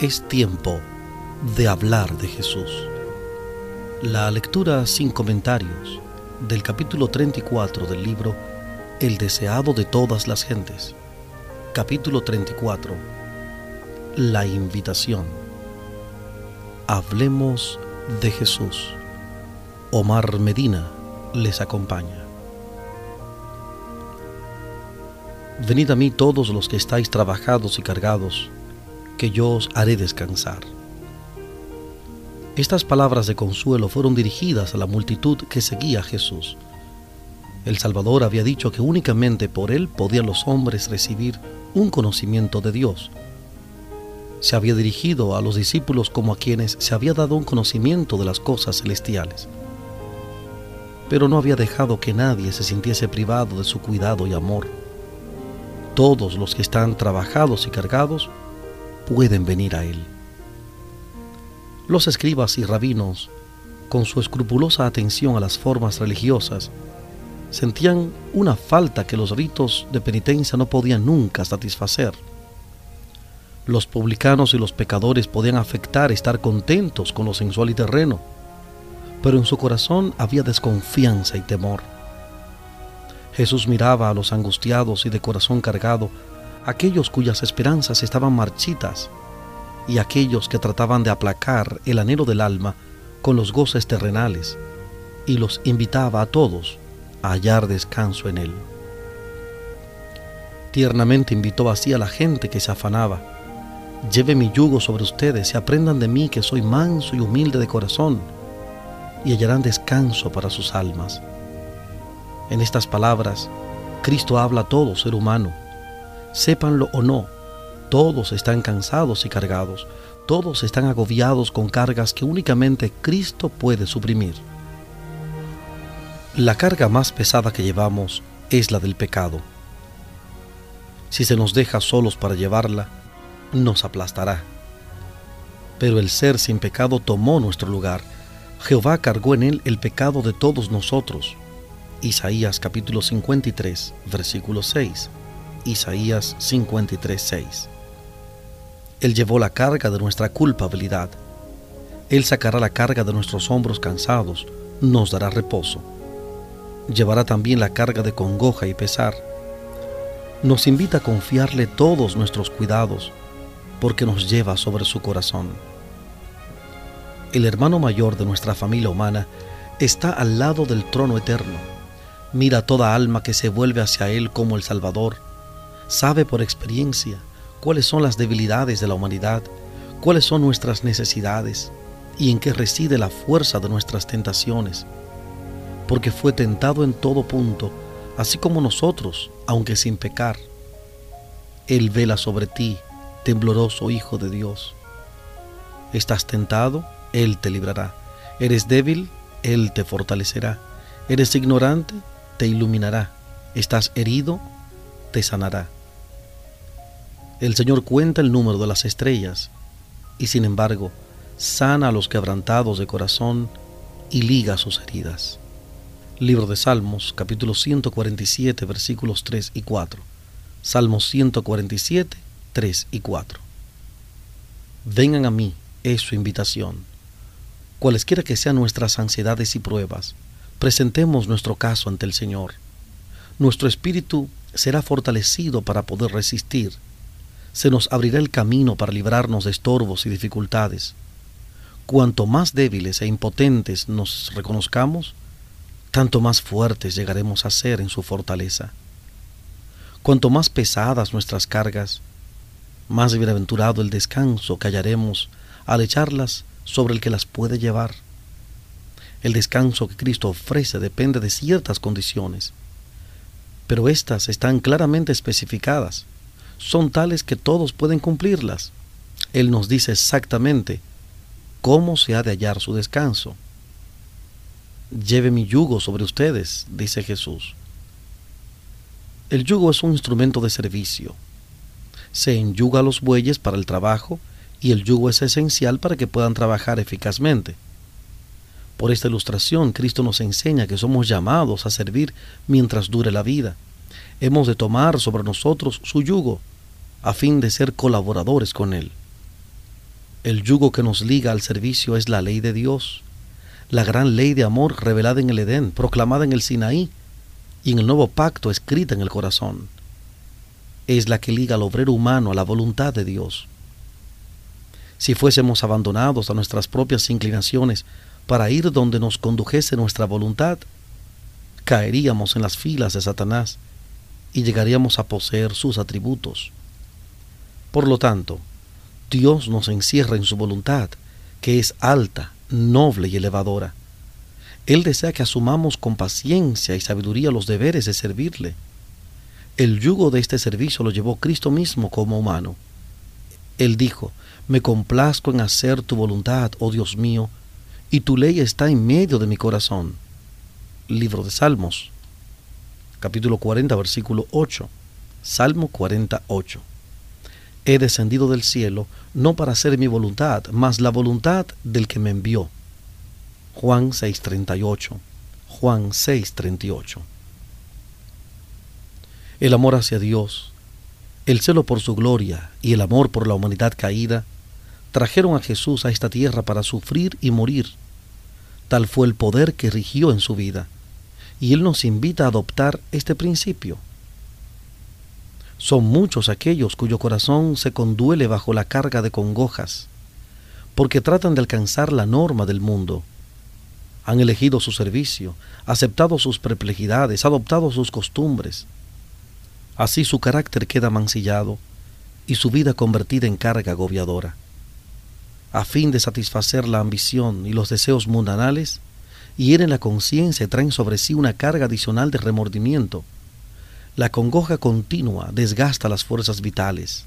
Es tiempo de hablar de Jesús. La lectura sin comentarios del capítulo 34 del libro El deseado de todas las gentes. Capítulo 34. La invitación. Hablemos de Jesús. Omar Medina les acompaña. Venid a mí todos los que estáis trabajados y cargados que yo os haré descansar. Estas palabras de consuelo fueron dirigidas a la multitud que seguía a Jesús. El Salvador había dicho que únicamente por él podían los hombres recibir un conocimiento de Dios. Se había dirigido a los discípulos como a quienes se había dado un conocimiento de las cosas celestiales. Pero no había dejado que nadie se sintiese privado de su cuidado y amor. Todos los que están trabajados y cargados pueden venir a Él. Los escribas y rabinos, con su escrupulosa atención a las formas religiosas, sentían una falta que los ritos de penitencia no podían nunca satisfacer. Los publicanos y los pecadores podían afectar estar contentos con lo sensual y terreno, pero en su corazón había desconfianza y temor. Jesús miraba a los angustiados y de corazón cargado aquellos cuyas esperanzas estaban marchitas y aquellos que trataban de aplacar el anhelo del alma con los goces terrenales, y los invitaba a todos a hallar descanso en él. Tiernamente invitó así a la gente que se afanaba, lleve mi yugo sobre ustedes y aprendan de mí que soy manso y humilde de corazón, y hallarán descanso para sus almas. En estas palabras, Cristo habla a todo ser humano, sépanlo o no, todos están cansados y cargados, todos están agobiados con cargas que únicamente Cristo puede suprimir. La carga más pesada que llevamos es la del pecado. Si se nos deja solos para llevarla, nos aplastará. Pero el ser sin pecado tomó nuestro lugar. Jehová cargó en él el pecado de todos nosotros. Isaías capítulo 53, versículo 6. Isaías 53:6. Él llevó la carga de nuestra culpabilidad. Él sacará la carga de nuestros hombros cansados, nos dará reposo. Llevará también la carga de congoja y pesar. Nos invita a confiarle todos nuestros cuidados, porque nos lleva sobre su corazón. El hermano mayor de nuestra familia humana está al lado del trono eterno. Mira toda alma que se vuelve hacia Él como el Salvador sabe por experiencia cuáles son las debilidades de la humanidad, cuáles son nuestras necesidades y en qué reside la fuerza de nuestras tentaciones, porque fue tentado en todo punto, así como nosotros, aunque sin pecar. Él vela sobre ti, tembloroso Hijo de Dios. Estás tentado, Él te librará. Eres débil, Él te fortalecerá. Eres ignorante, te iluminará. Estás herido, te sanará. El Señor cuenta el número de las estrellas y sin embargo sana a los quebrantados de corazón y liga sus heridas. Libro de Salmos, capítulo 147, versículos 3 y 4. Salmos 147, 3 y 4. Vengan a mí, es su invitación. Cualesquiera que sean nuestras ansiedades y pruebas, presentemos nuestro caso ante el Señor. Nuestro espíritu será fortalecido para poder resistir se nos abrirá el camino para librarnos de estorbos y dificultades. Cuanto más débiles e impotentes nos reconozcamos, tanto más fuertes llegaremos a ser en su fortaleza. Cuanto más pesadas nuestras cargas, más bienaventurado el descanso que hallaremos al echarlas sobre el que las puede llevar. El descanso que Cristo ofrece depende de ciertas condiciones, pero éstas están claramente especificadas son tales que todos pueden cumplirlas. Él nos dice exactamente cómo se ha de hallar su descanso. Lleve mi yugo sobre ustedes, dice Jesús. El yugo es un instrumento de servicio. Se enyuga a los bueyes para el trabajo y el yugo es esencial para que puedan trabajar eficazmente. Por esta ilustración, Cristo nos enseña que somos llamados a servir mientras dure la vida. Hemos de tomar sobre nosotros su yugo a fin de ser colaboradores con Él. El yugo que nos liga al servicio es la ley de Dios, la gran ley de amor revelada en el Edén, proclamada en el Sinaí y en el nuevo pacto escrita en el corazón. Es la que liga al obrero humano a la voluntad de Dios. Si fuésemos abandonados a nuestras propias inclinaciones para ir donde nos condujese nuestra voluntad, caeríamos en las filas de Satanás y llegaríamos a poseer sus atributos. Por lo tanto, Dios nos encierra en su voluntad, que es alta, noble y elevadora. Él desea que asumamos con paciencia y sabiduría los deberes de servirle. El yugo de este servicio lo llevó Cristo mismo como humano. Él dijo, me complazco en hacer tu voluntad, oh Dios mío, y tu ley está en medio de mi corazón. Libro de Salmos, capítulo 40, versículo 8. Salmo 48. He descendido del cielo no para hacer mi voluntad, mas la voluntad del que me envió. Juan 6:38. Juan 6:38. El amor hacia Dios, el celo por su gloria y el amor por la humanidad caída trajeron a Jesús a esta tierra para sufrir y morir. Tal fue el poder que rigió en su vida y Él nos invita a adoptar este principio. Son muchos aquellos cuyo corazón se conduele bajo la carga de congojas, porque tratan de alcanzar la norma del mundo. Han elegido su servicio, aceptado sus perplejidades, adoptado sus costumbres. Así su carácter queda mancillado y su vida convertida en carga agobiadora. A fin de satisfacer la ambición y los deseos mundanales, hieren la conciencia y traen sobre sí una carga adicional de remordimiento. La congoja continua desgasta las fuerzas vitales.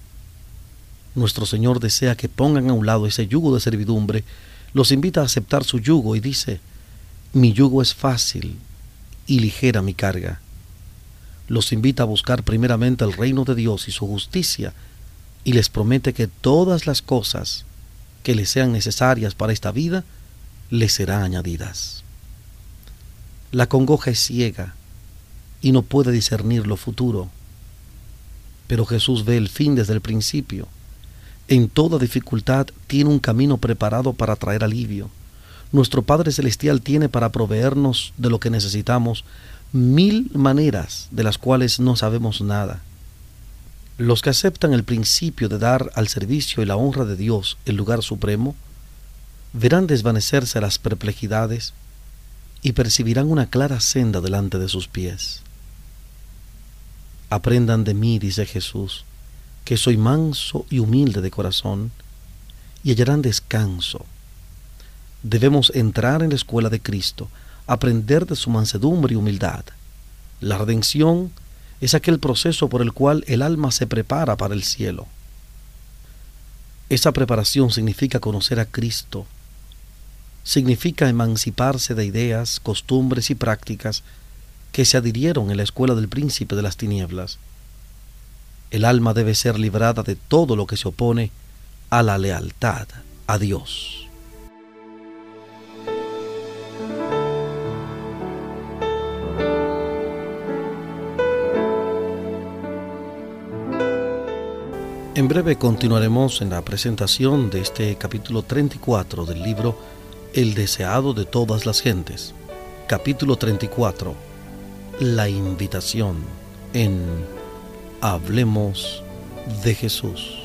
Nuestro Señor desea que pongan a un lado ese yugo de servidumbre, los invita a aceptar su yugo y dice, mi yugo es fácil y ligera mi carga. Los invita a buscar primeramente el reino de Dios y su justicia y les promete que todas las cosas que les sean necesarias para esta vida les serán añadidas. La congoja es ciega y no puede discernir lo futuro. Pero Jesús ve el fin desde el principio. En toda dificultad tiene un camino preparado para traer alivio. Nuestro Padre Celestial tiene para proveernos de lo que necesitamos mil maneras de las cuales no sabemos nada. Los que aceptan el principio de dar al servicio y la honra de Dios el lugar supremo, verán desvanecerse las perplejidades, y percibirán una clara senda delante de sus pies. Aprendan de mí, dice Jesús, que soy manso y humilde de corazón, y hallarán descanso. Debemos entrar en la escuela de Cristo, aprender de su mansedumbre y humildad. La redención es aquel proceso por el cual el alma se prepara para el cielo. Esa preparación significa conocer a Cristo, significa emanciparse de ideas, costumbres y prácticas que se adhirieron en la escuela del príncipe de las tinieblas. El alma debe ser librada de todo lo que se opone a la lealtad a Dios. En breve continuaremos en la presentación de este capítulo 34 del libro el deseado de todas las gentes. Capítulo 34. La invitación en Hablemos de Jesús.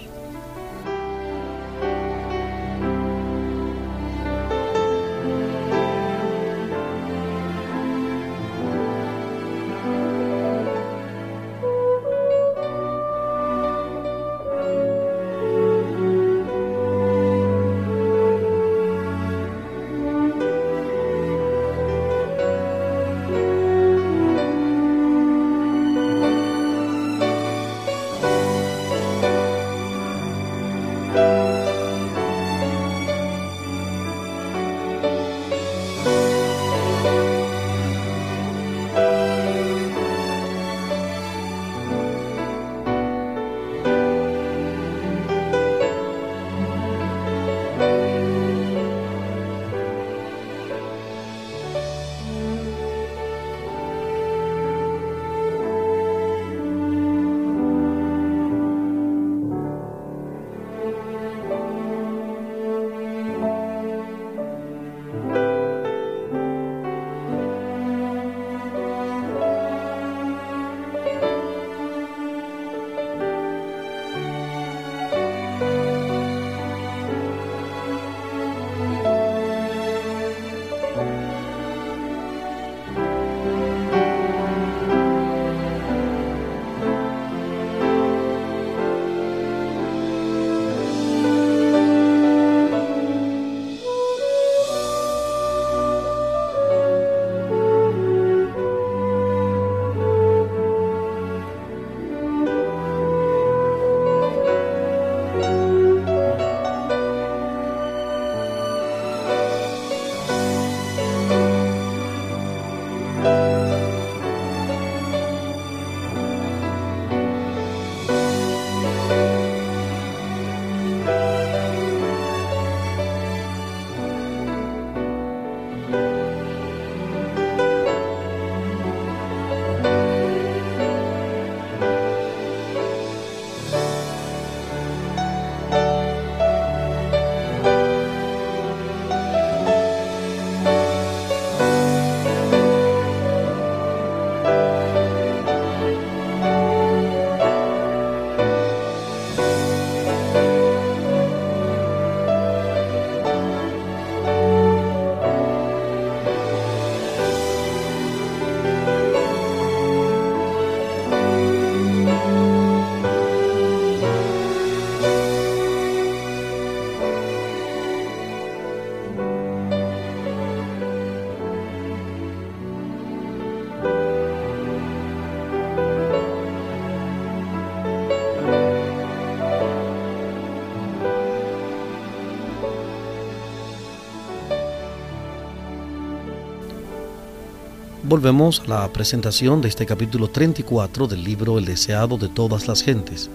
Volvemos a la presentación de este capítulo 34 del libro El deseado de todas las gentes.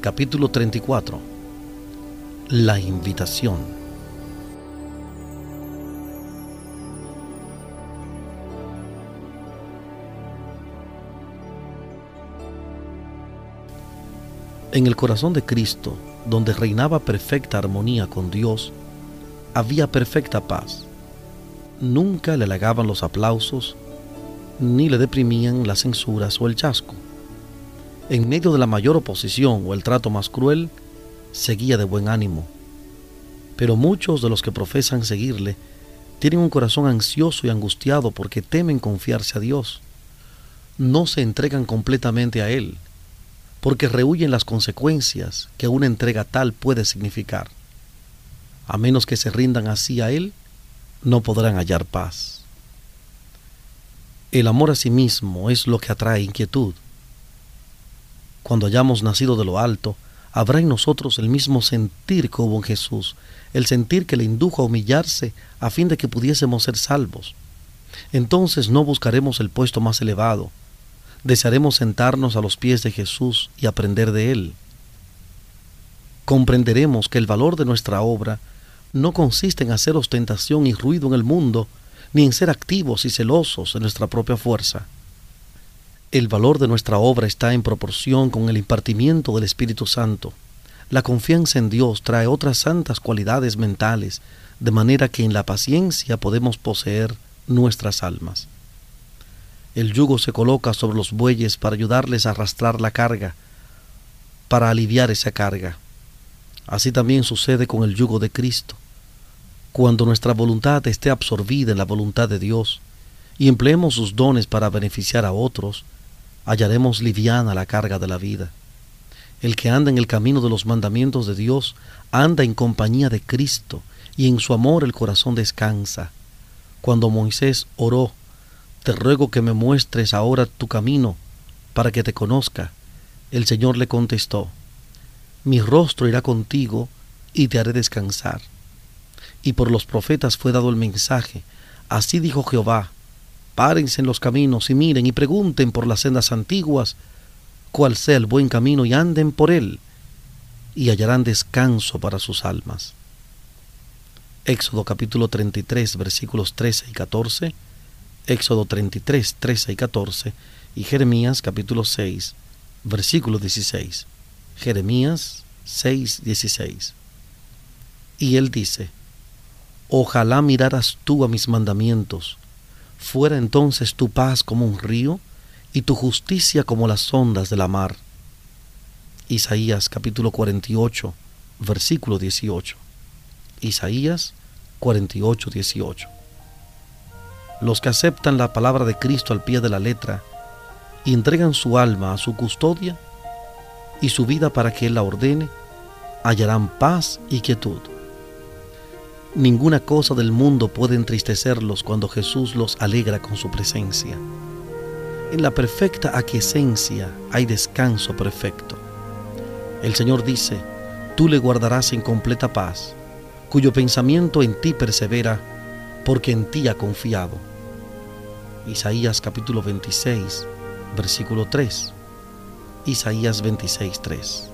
Capítulo 34. La invitación. En el corazón de Cristo, donde reinaba perfecta armonía con Dios, había perfecta paz. Nunca le halagaban los aplausos ni le deprimían las censuras o el chasco. En medio de la mayor oposición o el trato más cruel, seguía de buen ánimo. Pero muchos de los que profesan seguirle tienen un corazón ansioso y angustiado porque temen confiarse a Dios. No se entregan completamente a Él, porque rehuyen las consecuencias que una entrega tal puede significar. A menos que se rindan así a Él, no podrán hallar paz. El amor a sí mismo es lo que atrae inquietud. Cuando hayamos nacido de lo alto, habrá en nosotros el mismo sentir que hubo en Jesús, el sentir que le indujo a humillarse a fin de que pudiésemos ser salvos. Entonces no buscaremos el puesto más elevado, desearemos sentarnos a los pies de Jesús y aprender de Él. Comprenderemos que el valor de nuestra obra no consiste en hacer ostentación y ruido en el mundo, ni en ser activos y celosos en nuestra propia fuerza. El valor de nuestra obra está en proporción con el impartimiento del Espíritu Santo. La confianza en Dios trae otras santas cualidades mentales, de manera que en la paciencia podemos poseer nuestras almas. El yugo se coloca sobre los bueyes para ayudarles a arrastrar la carga, para aliviar esa carga. Así también sucede con el yugo de Cristo cuando nuestra voluntad esté absorbida en la voluntad de Dios y empleemos sus dones para beneficiar a otros, hallaremos liviana la carga de la vida. El que anda en el camino de los mandamientos de Dios anda en compañía de Cristo y en su amor el corazón descansa. Cuando Moisés oró, te ruego que me muestres ahora tu camino para que te conozca, el Señor le contestó, mi rostro irá contigo y te haré descansar y por los profetas fue dado el mensaje. Así dijo Jehová, párense en los caminos y miren y pregunten por las sendas antiguas cuál sea el buen camino y anden por él, y hallarán descanso para sus almas. Éxodo capítulo 33 versículos 13 y 14, Éxodo 33, 13 y 14, y Jeremías capítulo 6 versículo 16. Jeremías 6, 16. Y él dice, Ojalá miraras tú a mis mandamientos, fuera entonces tu paz como un río y tu justicia como las ondas de la mar. Isaías capítulo 48, versículo 18. Isaías 48, 18. Los que aceptan la palabra de Cristo al pie de la letra y entregan su alma a su custodia y su vida para que Él la ordene, hallarán paz y quietud. Ninguna cosa del mundo puede entristecerlos cuando Jesús los alegra con su presencia. En la perfecta aquiescencia hay descanso perfecto. El Señor dice, tú le guardarás en completa paz, cuyo pensamiento en ti persevera, porque en ti ha confiado. Isaías capítulo 26, versículo 3. Isaías 26, 3.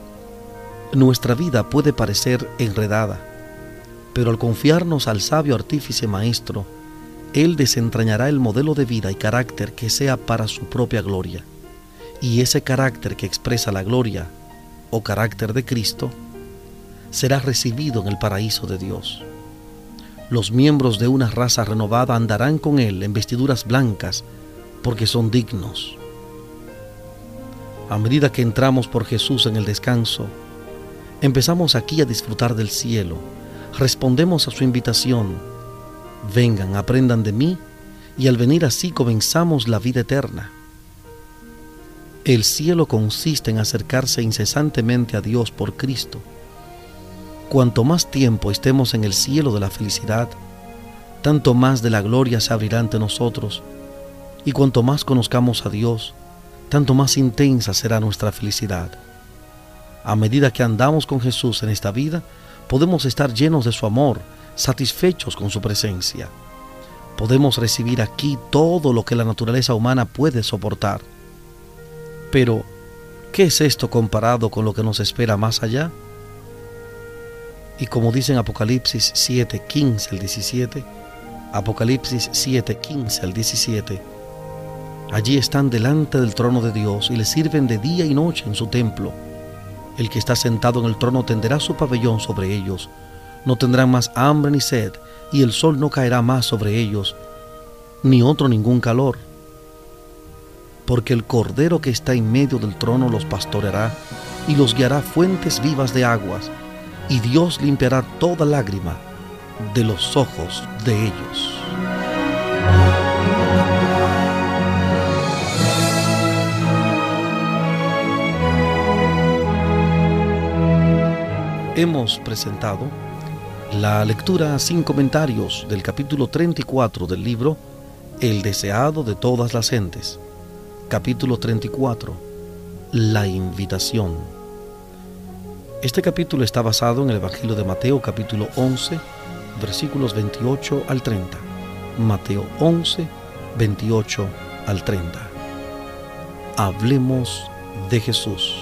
Nuestra vida puede parecer enredada pero al confiarnos al sabio artífice maestro, Él desentrañará el modelo de vida y carácter que sea para su propia gloria. Y ese carácter que expresa la gloria o carácter de Cristo será recibido en el paraíso de Dios. Los miembros de una raza renovada andarán con Él en vestiduras blancas porque son dignos. A medida que entramos por Jesús en el descanso, empezamos aquí a disfrutar del cielo respondemos a su invitación, vengan, aprendan de mí, y al venir así comenzamos la vida eterna. El cielo consiste en acercarse incesantemente a Dios por Cristo. Cuanto más tiempo estemos en el cielo de la felicidad, tanto más de la gloria se abrirá ante nosotros, y cuanto más conozcamos a Dios, tanto más intensa será nuestra felicidad. A medida que andamos con Jesús en esta vida, podemos estar llenos de su amor, satisfechos con su presencia. Podemos recibir aquí todo lo que la naturaleza humana puede soportar. Pero, ¿qué es esto comparado con lo que nos espera más allá? Y como dice en Apocalipsis 7, 15 al 17, Apocalipsis 7, 15 al 17, allí están delante del trono de Dios y le sirven de día y noche en su templo. El que está sentado en el trono tenderá su pabellón sobre ellos. No tendrán más hambre ni sed, y el sol no caerá más sobre ellos, ni otro ningún calor. Porque el Cordero que está en medio del trono los pastoreará y los guiará fuentes vivas de aguas y Dios limpiará toda lágrima de los ojos de ellos. Hemos presentado la lectura sin comentarios del capítulo 34 del libro El deseado de todas las gentes. Capítulo 34. La invitación. Este capítulo está basado en el Evangelio de Mateo capítulo 11, versículos 28 al 30. Mateo 11, 28 al 30. Hablemos de Jesús.